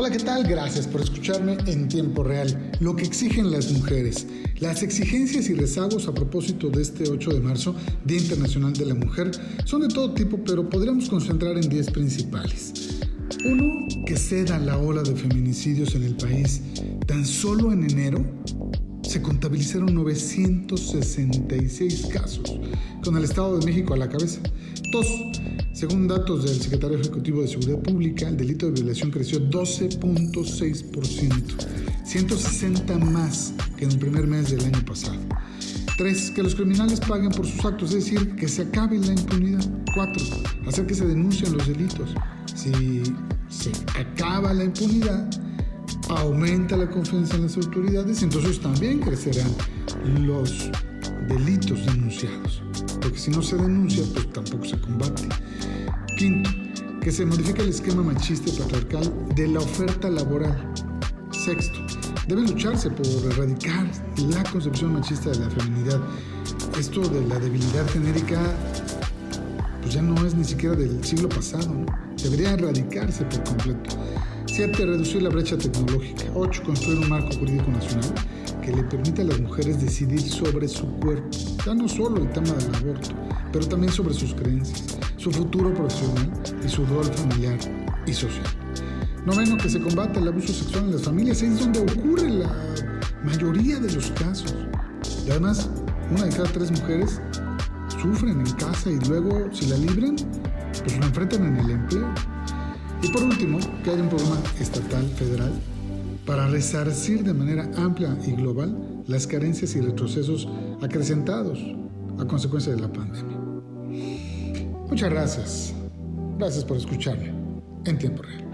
Hola, ¿qué tal? Gracias por escucharme en tiempo real. Lo que exigen las mujeres. Las exigencias y rezagos a propósito de este 8 de marzo, Día Internacional de la Mujer, son de todo tipo, pero podríamos concentrar en 10 principales. Uno, que ceda la ola de feminicidios en el país. Tan solo en enero se contabilizaron 966 casos, con el Estado de México a la cabeza. Dos, según datos del Secretario Ejecutivo de Seguridad Pública, el delito de violación creció 12.6%, 160 más que en el primer mes del año pasado. 3. Que los criminales paguen por sus actos, es decir, que se acabe la impunidad. 4. Hacer que se denuncien los delitos. Si se acaba la impunidad, aumenta la confianza en las autoridades, entonces también crecerán los delitos denunciados. Porque si no se denuncia, pues tampoco se combate. Quinto, que se modifique el esquema machista y patriarcal de la oferta laboral. Sexto, debe lucharse por erradicar la concepción machista de la feminidad. Esto de la debilidad genérica, pues ya no es ni siquiera del siglo pasado. Debería erradicarse por completo. Siete, reducir la brecha tecnológica. Ocho, construir un marco jurídico nacional que le permita a las mujeres decidir sobre su cuerpo. Ya no solo el tema del aborto, pero también sobre sus creencias su futuro profesional y su rol familiar y social. Noveno, que se combate el abuso sexual en las familias. Es donde ocurre la mayoría de los casos. Y además, una de cada tres mujeres sufren en casa y luego, si la libran, pues lo enfrentan en el empleo. Y por último, que haya un programa estatal, federal, para resarcir de manera amplia y global las carencias y retrocesos acrecentados a consecuencia de la pandemia. Muchas gracias. Gracias por escucharme en tiempo real.